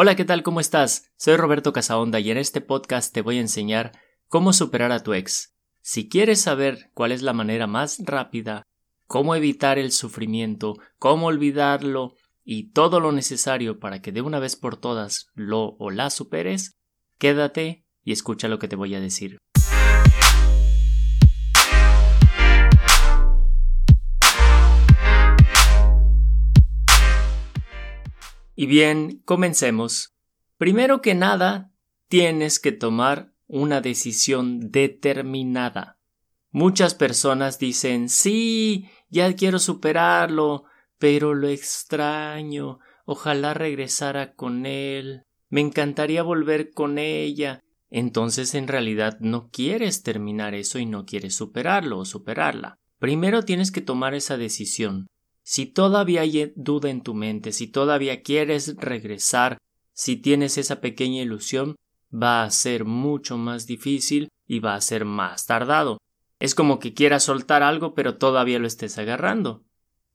Hola, ¿qué tal? ¿Cómo estás? Soy Roberto Casaonda y en este podcast te voy a enseñar cómo superar a tu ex. Si quieres saber cuál es la manera más rápida, cómo evitar el sufrimiento, cómo olvidarlo y todo lo necesario para que de una vez por todas lo o la superes, quédate y escucha lo que te voy a decir. Y bien, comencemos. Primero que nada, tienes que tomar una decisión determinada. Muchas personas dicen sí, ya quiero superarlo, pero lo extraño, ojalá regresara con él, me encantaría volver con ella. Entonces en realidad no quieres terminar eso y no quieres superarlo o superarla. Primero tienes que tomar esa decisión. Si todavía hay duda en tu mente, si todavía quieres regresar, si tienes esa pequeña ilusión, va a ser mucho más difícil y va a ser más tardado. Es como que quieras soltar algo pero todavía lo estés agarrando.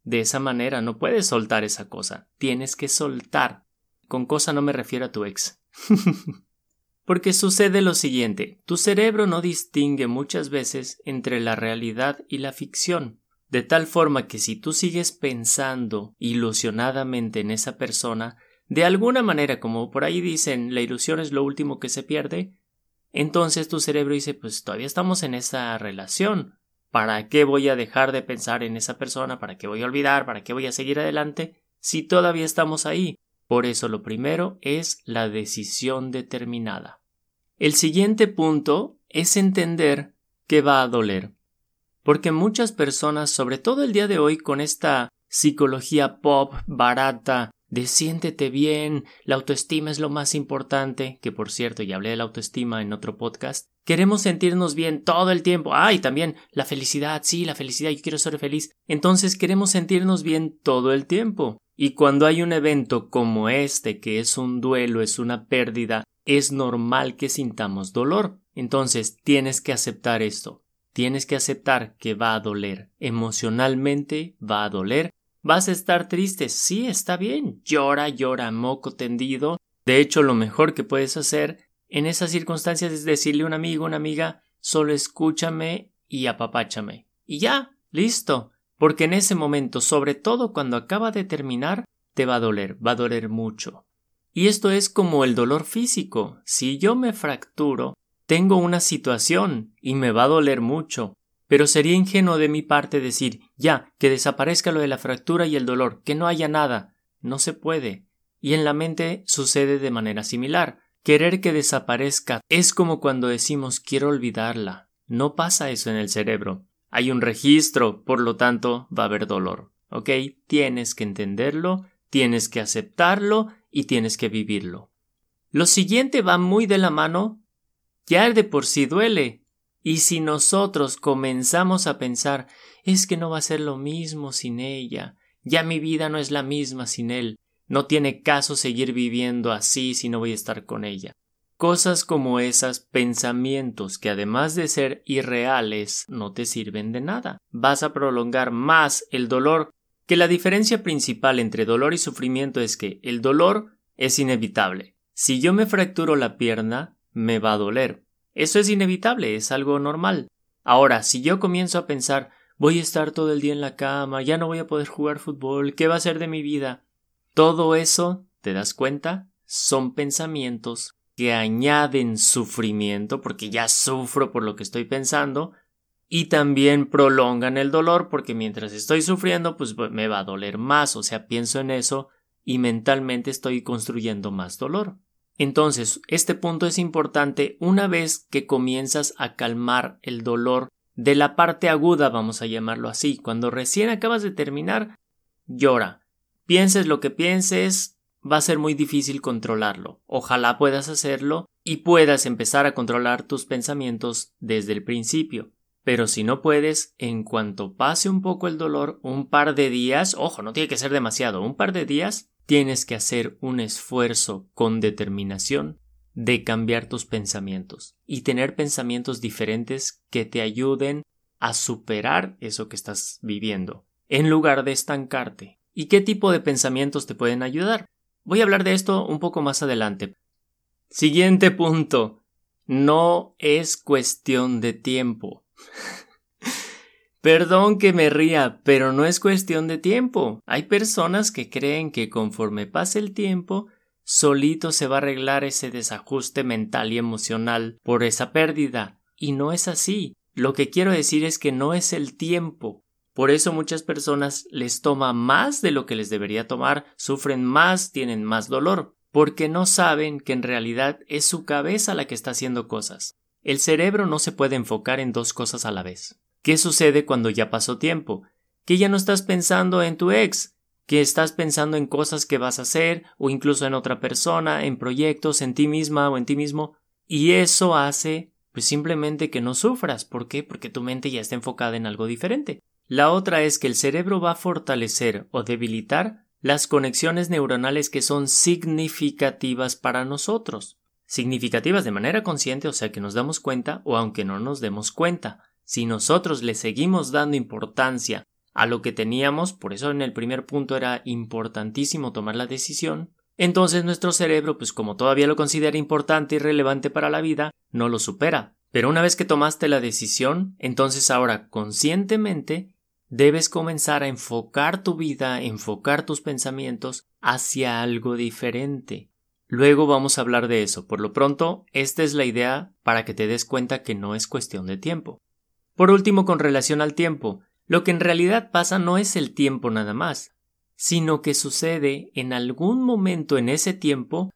De esa manera no puedes soltar esa cosa, tienes que soltar. Con cosa no me refiero a tu ex. Porque sucede lo siguiente, tu cerebro no distingue muchas veces entre la realidad y la ficción de tal forma que si tú sigues pensando ilusionadamente en esa persona, de alguna manera, como por ahí dicen, la ilusión es lo último que se pierde, entonces tu cerebro dice, pues todavía estamos en esa relación. ¿Para qué voy a dejar de pensar en esa persona? ¿Para qué voy a olvidar? ¿Para qué voy a seguir adelante? Si todavía estamos ahí. Por eso lo primero es la decisión determinada. El siguiente punto es entender que va a doler porque muchas personas, sobre todo el día de hoy, con esta psicología pop barata, de siéntete bien, la autoestima es lo más importante, que por cierto ya hablé de la autoestima en otro podcast, queremos sentirnos bien todo el tiempo, ah, y también la felicidad, sí, la felicidad, yo quiero ser feliz, entonces queremos sentirnos bien todo el tiempo. Y cuando hay un evento como este, que es un duelo, es una pérdida, es normal que sintamos dolor. Entonces tienes que aceptar esto. Tienes que aceptar que va a doler. Emocionalmente va a doler. ¿Vas a estar triste? Sí, está bien. Llora, llora, moco tendido. De hecho, lo mejor que puedes hacer en esas circunstancias es decirle a un amigo, una amiga, solo escúchame y apapáchame. Y ya, listo. Porque en ese momento, sobre todo cuando acaba de terminar, te va a doler, va a doler mucho. Y esto es como el dolor físico. Si yo me fracturo, tengo una situación y me va a doler mucho, pero sería ingenuo de mi parte decir ya, que desaparezca lo de la fractura y el dolor, que no haya nada. No se puede. Y en la mente sucede de manera similar. Querer que desaparezca es como cuando decimos quiero olvidarla. No pasa eso en el cerebro. Hay un registro, por lo tanto va a haber dolor. ¿Ok? Tienes que entenderlo, tienes que aceptarlo y tienes que vivirlo. Lo siguiente va muy de la mano ya de por sí duele. Y si nosotros comenzamos a pensar es que no va a ser lo mismo sin ella, ya mi vida no es la misma sin él, no tiene caso seguir viviendo así si no voy a estar con ella. Cosas como esas, pensamientos que además de ser irreales, no te sirven de nada. Vas a prolongar más el dolor, que la diferencia principal entre dolor y sufrimiento es que el dolor es inevitable. Si yo me fracturo la pierna, me va a doler. Eso es inevitable, es algo normal. Ahora, si yo comienzo a pensar voy a estar todo el día en la cama, ya no voy a poder jugar fútbol, ¿qué va a ser de mi vida? Todo eso, ¿te das cuenta? Son pensamientos que añaden sufrimiento, porque ya sufro por lo que estoy pensando, y también prolongan el dolor, porque mientras estoy sufriendo, pues me va a doler más, o sea, pienso en eso y mentalmente estoy construyendo más dolor. Entonces, este punto es importante una vez que comienzas a calmar el dolor de la parte aguda, vamos a llamarlo así. Cuando recién acabas de terminar, llora. Pienses lo que pienses, va a ser muy difícil controlarlo. Ojalá puedas hacerlo y puedas empezar a controlar tus pensamientos desde el principio. Pero si no puedes, en cuanto pase un poco el dolor, un par de días, ojo, no tiene que ser demasiado, un par de días, tienes que hacer un esfuerzo con determinación de cambiar tus pensamientos y tener pensamientos diferentes que te ayuden a superar eso que estás viviendo, en lugar de estancarte. ¿Y qué tipo de pensamientos te pueden ayudar? voy a hablar de esto un poco más adelante. Siguiente punto. No es cuestión de tiempo. Perdón que me ría, pero no es cuestión de tiempo. Hay personas que creen que conforme pase el tiempo, solito se va a arreglar ese desajuste mental y emocional por esa pérdida. Y no es así. Lo que quiero decir es que no es el tiempo. Por eso muchas personas les toma más de lo que les debería tomar, sufren más, tienen más dolor, porque no saben que en realidad es su cabeza la que está haciendo cosas. El cerebro no se puede enfocar en dos cosas a la vez. ¿Qué sucede cuando ya pasó tiempo? Que ya no estás pensando en tu ex, que estás pensando en cosas que vas a hacer, o incluso en otra persona, en proyectos, en ti misma o en ti mismo, y eso hace pues simplemente que no sufras. ¿Por qué? Porque tu mente ya está enfocada en algo diferente. La otra es que el cerebro va a fortalecer o debilitar las conexiones neuronales que son significativas para nosotros. Significativas de manera consciente, o sea que nos damos cuenta o aunque no nos demos cuenta. Si nosotros le seguimos dando importancia a lo que teníamos, por eso en el primer punto era importantísimo tomar la decisión, entonces nuestro cerebro, pues como todavía lo considera importante y relevante para la vida, no lo supera. Pero una vez que tomaste la decisión, entonces ahora conscientemente debes comenzar a enfocar tu vida, enfocar tus pensamientos hacia algo diferente. Luego vamos a hablar de eso. Por lo pronto, esta es la idea para que te des cuenta que no es cuestión de tiempo. Por último, con relación al tiempo, lo que en realidad pasa no es el tiempo nada más, sino que sucede en algún momento en ese tiempo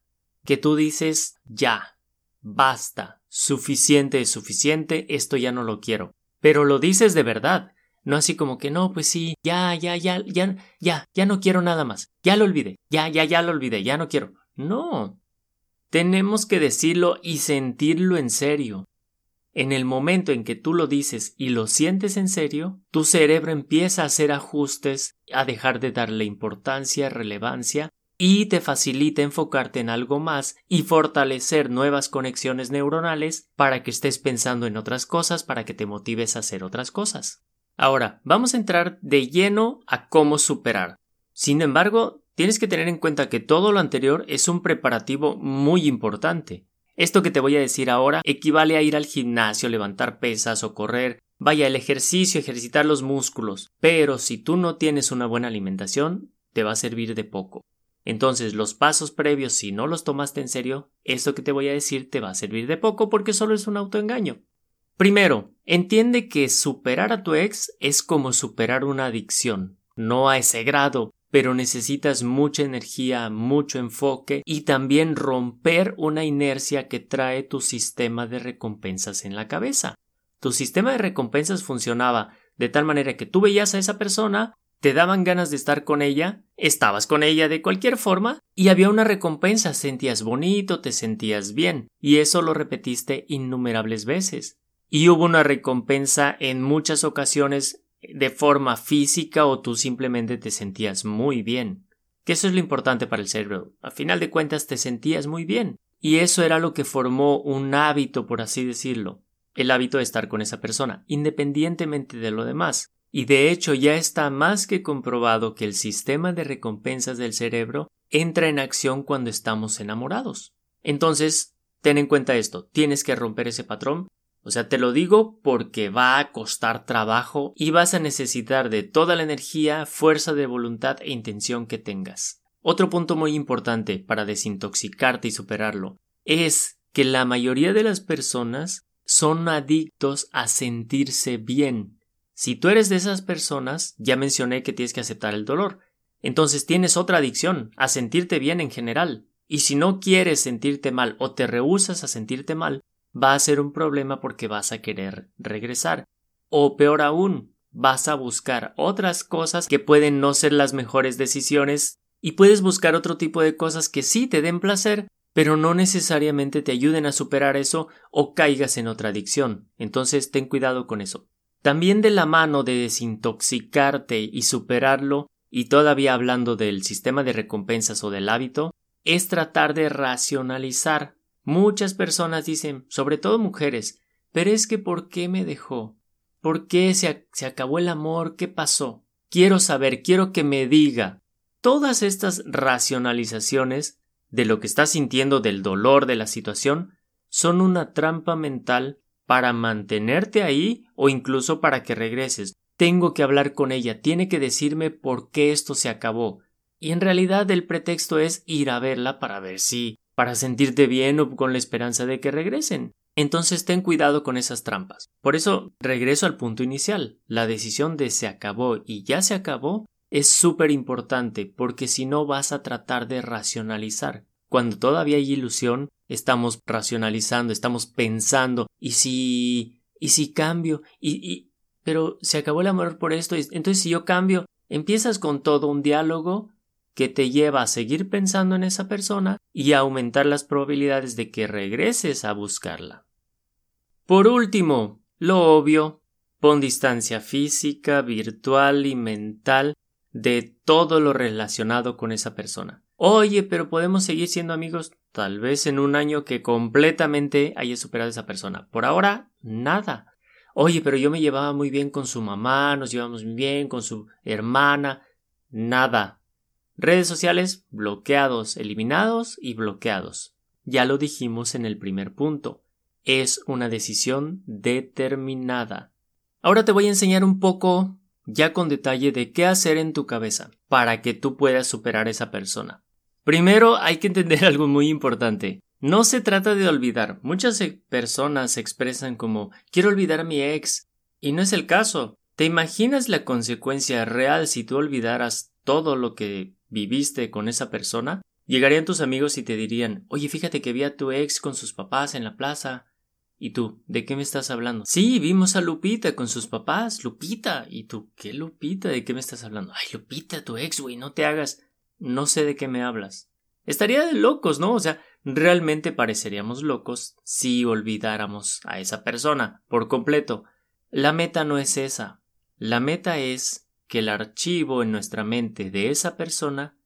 que tú dices ya, basta, suficiente es suficiente, esto ya no lo quiero. Pero lo dices de verdad, no así como que no, pues sí, ya, ya, ya, ya, ya, ya no quiero nada más, ya lo olvidé, ya, ya, ya lo olvidé, ya no quiero. No. Tenemos que decirlo y sentirlo en serio. En el momento en que tú lo dices y lo sientes en serio, tu cerebro empieza a hacer ajustes, a dejar de darle importancia, relevancia, y te facilita enfocarte en algo más y fortalecer nuevas conexiones neuronales para que estés pensando en otras cosas, para que te motives a hacer otras cosas. Ahora, vamos a entrar de lleno a cómo superar. Sin embargo, tienes que tener en cuenta que todo lo anterior es un preparativo muy importante. Esto que te voy a decir ahora equivale a ir al gimnasio, levantar pesas o correr. Vaya, el ejercicio, ejercitar los músculos. Pero si tú no tienes una buena alimentación, te va a servir de poco. Entonces, los pasos previos, si no los tomaste en serio, esto que te voy a decir te va a servir de poco porque solo es un autoengaño. Primero, entiende que superar a tu ex es como superar una adicción. No a ese grado, pero necesitas mucha energía, mucho enfoque y también romper una inercia que trae tu sistema de recompensas en la cabeza. Tu sistema de recompensas funcionaba de tal manera que tú veías a esa persona, te daban ganas de estar con ella, estabas con ella de cualquier forma y había una recompensa, sentías bonito, te sentías bien, y eso lo repetiste innumerables veces. Y hubo una recompensa en muchas ocasiones de forma física o tú simplemente te sentías muy bien. Que eso es lo importante para el cerebro. A final de cuentas te sentías muy bien. Y eso era lo que formó un hábito, por así decirlo. El hábito de estar con esa persona, independientemente de lo demás. Y de hecho ya está más que comprobado que el sistema de recompensas del cerebro entra en acción cuando estamos enamorados. Entonces, ten en cuenta esto, tienes que romper ese patrón o sea, te lo digo porque va a costar trabajo y vas a necesitar de toda la energía, fuerza de voluntad e intención que tengas. Otro punto muy importante para desintoxicarte y superarlo es que la mayoría de las personas son adictos a sentirse bien. Si tú eres de esas personas, ya mencioné que tienes que aceptar el dolor. Entonces tienes otra adicción, a sentirte bien en general. Y si no quieres sentirte mal o te rehusas a sentirte mal, va a ser un problema porque vas a querer regresar. O peor aún, vas a buscar otras cosas que pueden no ser las mejores decisiones y puedes buscar otro tipo de cosas que sí te den placer, pero no necesariamente te ayuden a superar eso o caigas en otra adicción. Entonces ten cuidado con eso. También de la mano de desintoxicarte y superarlo, y todavía hablando del sistema de recompensas o del hábito, es tratar de racionalizar Muchas personas dicen, sobre todo mujeres, pero es que ¿por qué me dejó? ¿Por qué se, se acabó el amor? ¿Qué pasó? Quiero saber, quiero que me diga. Todas estas racionalizaciones de lo que estás sintiendo del dolor de la situación son una trampa mental para mantenerte ahí o incluso para que regreses. Tengo que hablar con ella, tiene que decirme por qué esto se acabó. Y en realidad el pretexto es ir a verla para ver si, para sentirte bien o con la esperanza de que regresen. Entonces ten cuidado con esas trampas. Por eso regreso al punto inicial. La decisión de se acabó y ya se acabó es súper importante porque si no vas a tratar de racionalizar. Cuando todavía hay ilusión, estamos racionalizando, estamos pensando, ¿y si, y si cambio? ¿Y, y, pero se acabó el amor por esto? Entonces si yo cambio, empiezas con todo un diálogo que te lleva a seguir pensando en esa persona y a aumentar las probabilidades de que regreses a buscarla. Por último, lo obvio, pon distancia física, virtual y mental de todo lo relacionado con esa persona. Oye, pero podemos seguir siendo amigos tal vez en un año que completamente haya superado a esa persona. Por ahora, nada. Oye, pero yo me llevaba muy bien con su mamá, nos llevamos muy bien con su hermana. Nada. Redes sociales bloqueados, eliminados y bloqueados. Ya lo dijimos en el primer punto es una decisión determinada. Ahora te voy a enseñar un poco, ya con detalle, de qué hacer en tu cabeza para que tú puedas superar a esa persona. Primero hay que entender algo muy importante. No se trata de olvidar. Muchas personas se expresan como quiero olvidar a mi ex. Y no es el caso. ¿Te imaginas la consecuencia real si tú olvidaras todo lo que viviste con esa persona? Llegarían tus amigos y te dirían Oye, fíjate que vi a tu ex con sus papás en la plaza. ¿Y tú? ¿De qué me estás hablando? Sí, vimos a Lupita con sus papás. Lupita. ¿Y tú? ¿Qué Lupita? ¿De qué me estás hablando? Ay, Lupita, tu ex, güey, no te hagas. No sé de qué me hablas. Estaría de locos, ¿no? O sea, realmente pareceríamos locos si olvidáramos a esa persona por completo. La meta no es esa. La meta es que el archivo en nuestra mente de esa persona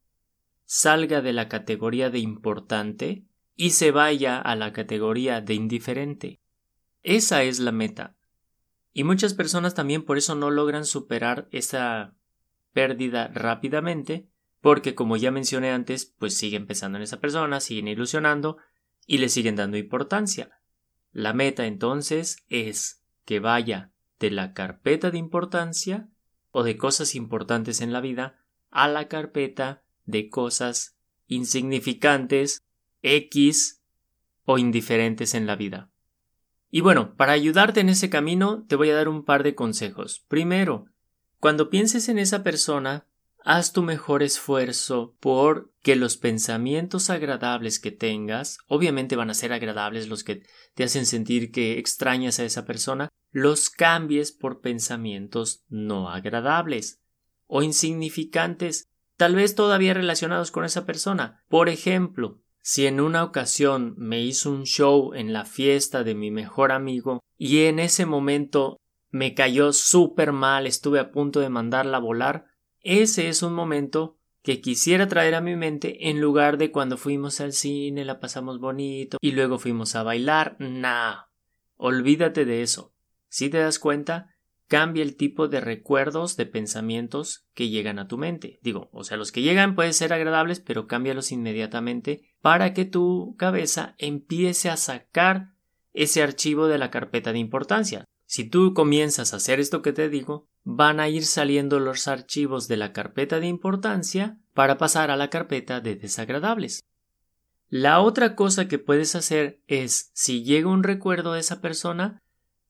salga de la categoría de importante y se vaya a la categoría de indiferente. Esa es la meta. Y muchas personas también por eso no logran superar esa pérdida rápidamente, porque como ya mencioné antes, pues siguen pensando en esa persona, siguen ilusionando y le siguen dando importancia. La meta entonces es que vaya de la carpeta de importancia o de cosas importantes en la vida a la carpeta de cosas insignificantes, X o indiferentes en la vida. Y bueno, para ayudarte en ese camino te voy a dar un par de consejos. Primero, cuando pienses en esa persona, haz tu mejor esfuerzo por que los pensamientos agradables que tengas, obviamente van a ser agradables los que te hacen sentir que extrañas a esa persona, los cambies por pensamientos no agradables o insignificantes, tal vez todavía relacionados con esa persona. Por ejemplo, si en una ocasión me hizo un show en la fiesta de mi mejor amigo y en ese momento me cayó súper mal, estuve a punto de mandarla a volar, ese es un momento que quisiera traer a mi mente en lugar de cuando fuimos al cine, la pasamos bonito y luego fuimos a bailar. Nah. Olvídate de eso. Si te das cuenta, cambia el tipo de recuerdos, de pensamientos que llegan a tu mente. Digo, o sea, los que llegan pueden ser agradables, pero cámbialos inmediatamente para que tu cabeza empiece a sacar ese archivo de la carpeta de importancia. Si tú comienzas a hacer esto que te digo, van a ir saliendo los archivos de la carpeta de importancia para pasar a la carpeta de desagradables. La otra cosa que puedes hacer es, si llega un recuerdo de esa persona,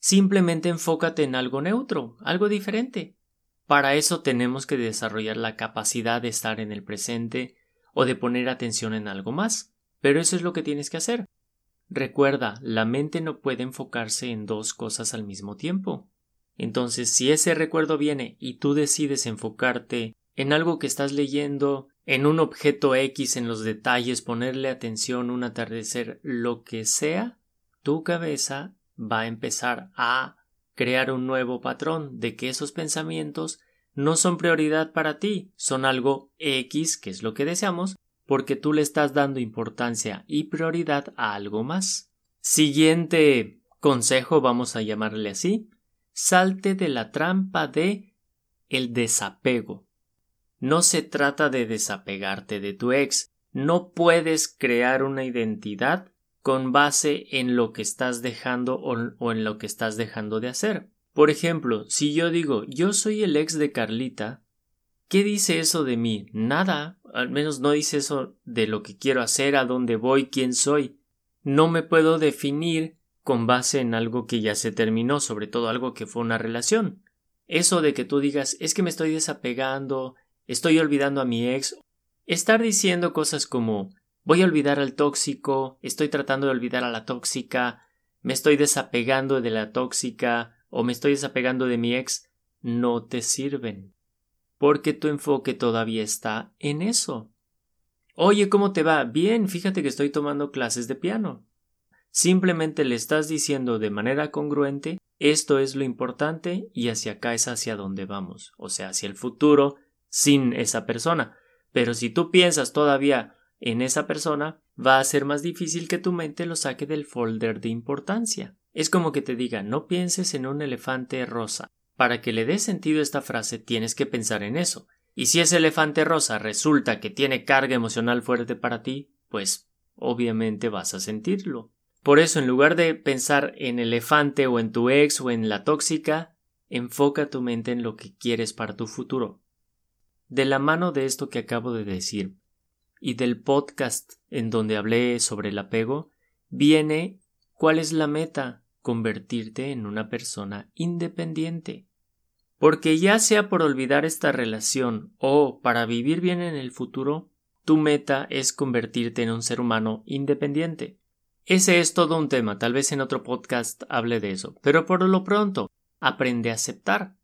Simplemente enfócate en algo neutro, algo diferente. Para eso tenemos que desarrollar la capacidad de estar en el presente o de poner atención en algo más. Pero eso es lo que tienes que hacer. Recuerda, la mente no puede enfocarse en dos cosas al mismo tiempo. Entonces, si ese recuerdo viene y tú decides enfocarte en algo que estás leyendo, en un objeto X, en los detalles, ponerle atención, un atardecer, lo que sea, tu cabeza va a empezar a crear un nuevo patrón de que esos pensamientos no son prioridad para ti, son algo X, que es lo que deseamos, porque tú le estás dando importancia y prioridad a algo más. Siguiente consejo, vamos a llamarle así, salte de la trampa de el desapego. No se trata de desapegarte de tu ex. No puedes crear una identidad con base en lo que estás dejando o, en lo que estás dejando de hacer. Por ejemplo, si yo digo yo soy el ex de Carlita, ¿qué dice eso de mí? Nada, al menos no dice eso de lo que quiero hacer, a dónde voy, quién soy. No me puedo definir con base en algo que ya se terminó, sobre todo algo que fue una relación. Eso de que tú digas es que me estoy desapegando, estoy olvidando a mi ex, estar diciendo cosas como voy a olvidar al tóxico, estoy tratando de olvidar a la tóxica, me estoy desapegando de la tóxica o me estoy desapegando de mi ex, no te sirven. Porque tu enfoque todavía está en eso. Oye, ¿cómo te va? Bien, fíjate que estoy tomando clases de piano. Simplemente le estás diciendo de manera congruente esto es lo importante y hacia acá es hacia donde vamos, o sea, hacia el futuro sin esa persona. Pero si tú piensas todavía en esa persona, va a ser más difícil que tu mente lo saque del folder de importancia. Es como que te diga no pienses en un elefante rosa. Para que le dé sentido esta frase tienes que pensar en eso. Y si ese elefante rosa resulta que tiene carga emocional fuerte para ti, pues obviamente vas a sentirlo. Por eso, en lugar de pensar en elefante o en tu ex o en la tóxica, enfoca tu mente en lo que quieres para tu futuro. De la mano de esto que acabo de decir y del podcast en donde hablé sobre el apego, viene cuál es la meta convertirte en una persona independiente. Porque ya sea por olvidar esta relación o para vivir bien en el futuro, tu meta es convertirte en un ser humano independiente. Ese es todo un tema, tal vez en otro podcast hable de eso, pero por lo pronto, aprende a aceptar.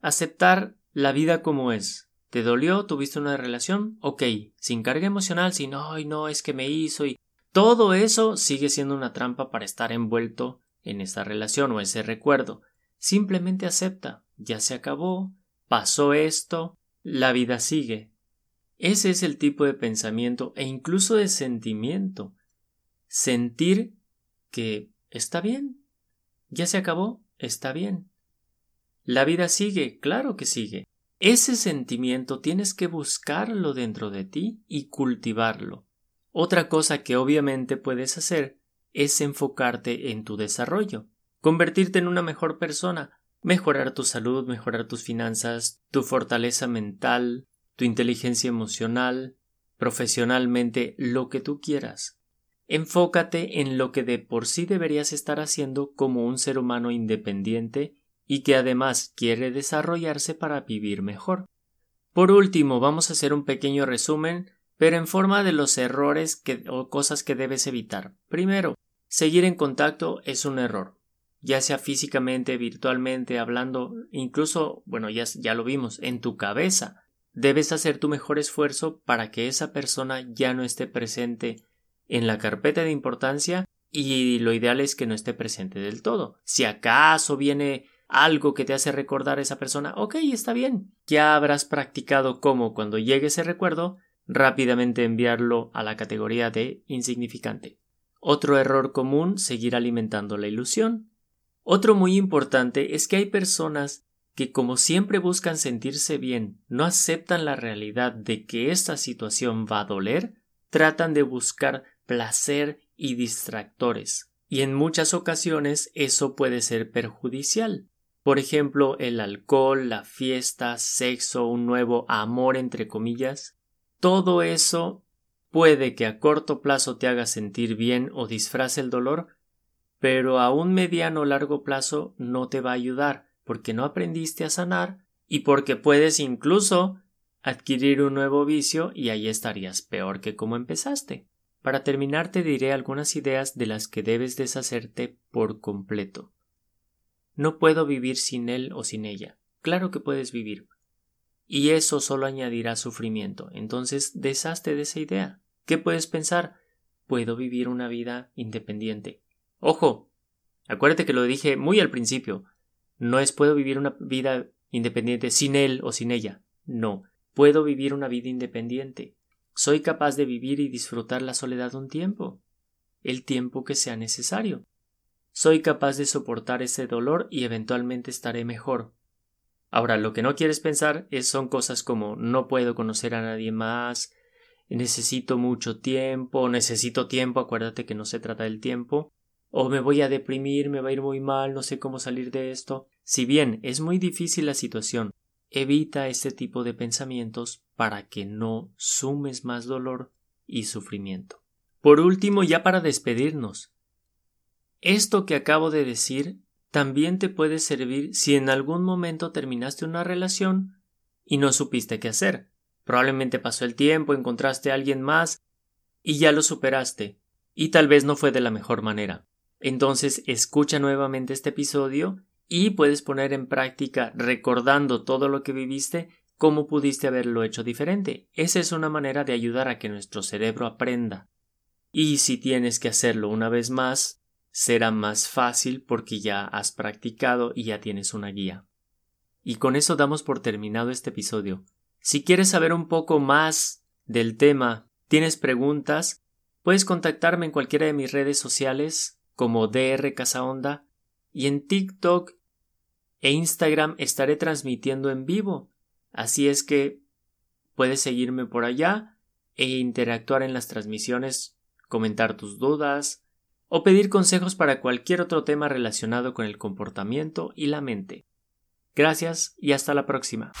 Aceptar la vida como es. ¿Te dolió? ¿Tuviste una relación? Ok, sin carga emocional, sin ay no, es que me hizo y todo eso sigue siendo una trampa para estar envuelto en esa relación o ese recuerdo. Simplemente acepta, ya se acabó, pasó esto, la vida sigue. Ese es el tipo de pensamiento e incluso de sentimiento sentir que está bien. Ya se acabó, está bien. La vida sigue, claro que sigue. Ese sentimiento tienes que buscarlo dentro de ti y cultivarlo. Otra cosa que obviamente puedes hacer es enfocarte en tu desarrollo, convertirte en una mejor persona, mejorar tu salud, mejorar tus finanzas, tu fortaleza mental, tu inteligencia emocional, profesionalmente, lo que tú quieras. Enfócate en lo que de por sí deberías estar haciendo como un ser humano independiente y que además quiere desarrollarse para vivir mejor. Por último, vamos a hacer un pequeño resumen, pero en forma de los errores o cosas que debes evitar. Primero, seguir en contacto es un error, ya sea físicamente, virtualmente, hablando, incluso, bueno, ya, ya lo vimos, en tu cabeza. Debes hacer tu mejor esfuerzo para que esa persona ya no esté presente en la carpeta de importancia y lo ideal es que no esté presente del todo. Si acaso viene algo que te hace recordar a esa persona, ok, está bien. Ya habrás practicado cómo cuando llegue ese recuerdo rápidamente enviarlo a la categoría de insignificante. Otro error común, seguir alimentando la ilusión. Otro muy importante es que hay personas que como siempre buscan sentirse bien, no aceptan la realidad de que esta situación va a doler, tratan de buscar placer y distractores. Y en muchas ocasiones eso puede ser perjudicial. Por ejemplo, el alcohol, la fiesta, sexo, un nuevo amor entre comillas. Todo eso puede que a corto plazo te haga sentir bien o disfrace el dolor, pero a un mediano o largo plazo no te va a ayudar porque no aprendiste a sanar y porque puedes incluso adquirir un nuevo vicio y ahí estarías peor que como empezaste. Para terminar te diré algunas ideas de las que debes deshacerte por completo. No puedo vivir sin él o sin ella. Claro que puedes vivir. Y eso solo añadirá sufrimiento. Entonces deshazte de esa idea. ¿Qué puedes pensar? Puedo vivir una vida independiente. Ojo. Acuérdate que lo dije muy al principio. No es puedo vivir una vida independiente sin él o sin ella. No. Puedo vivir una vida independiente. Soy capaz de vivir y disfrutar la soledad un tiempo, el tiempo que sea necesario. Soy capaz de soportar ese dolor y eventualmente estaré mejor. Ahora, lo que no quieres pensar es, son cosas como no puedo conocer a nadie más, necesito mucho tiempo, necesito tiempo, acuérdate que no se trata del tiempo, o me voy a deprimir, me va a ir muy mal, no sé cómo salir de esto. Si bien es muy difícil la situación, evita este tipo de pensamientos para que no sumes más dolor y sufrimiento. Por último, ya para despedirnos, esto que acabo de decir también te puede servir si en algún momento terminaste una relación y no supiste qué hacer. Probablemente pasó el tiempo, encontraste a alguien más y ya lo superaste, y tal vez no fue de la mejor manera. Entonces escucha nuevamente este episodio y puedes poner en práctica, recordando todo lo que viviste, cómo pudiste haberlo hecho diferente. Esa es una manera de ayudar a que nuestro cerebro aprenda. Y si tienes que hacerlo una vez más, será más fácil porque ya has practicado y ya tienes una guía. Y con eso damos por terminado este episodio. Si quieres saber un poco más del tema, tienes preguntas, puedes contactarme en cualquiera de mis redes sociales como DR Casaonda y en TikTok e Instagram estaré transmitiendo en vivo. Así es que puedes seguirme por allá e interactuar en las transmisiones, comentar tus dudas o pedir consejos para cualquier otro tema relacionado con el comportamiento y la mente. Gracias y hasta la próxima.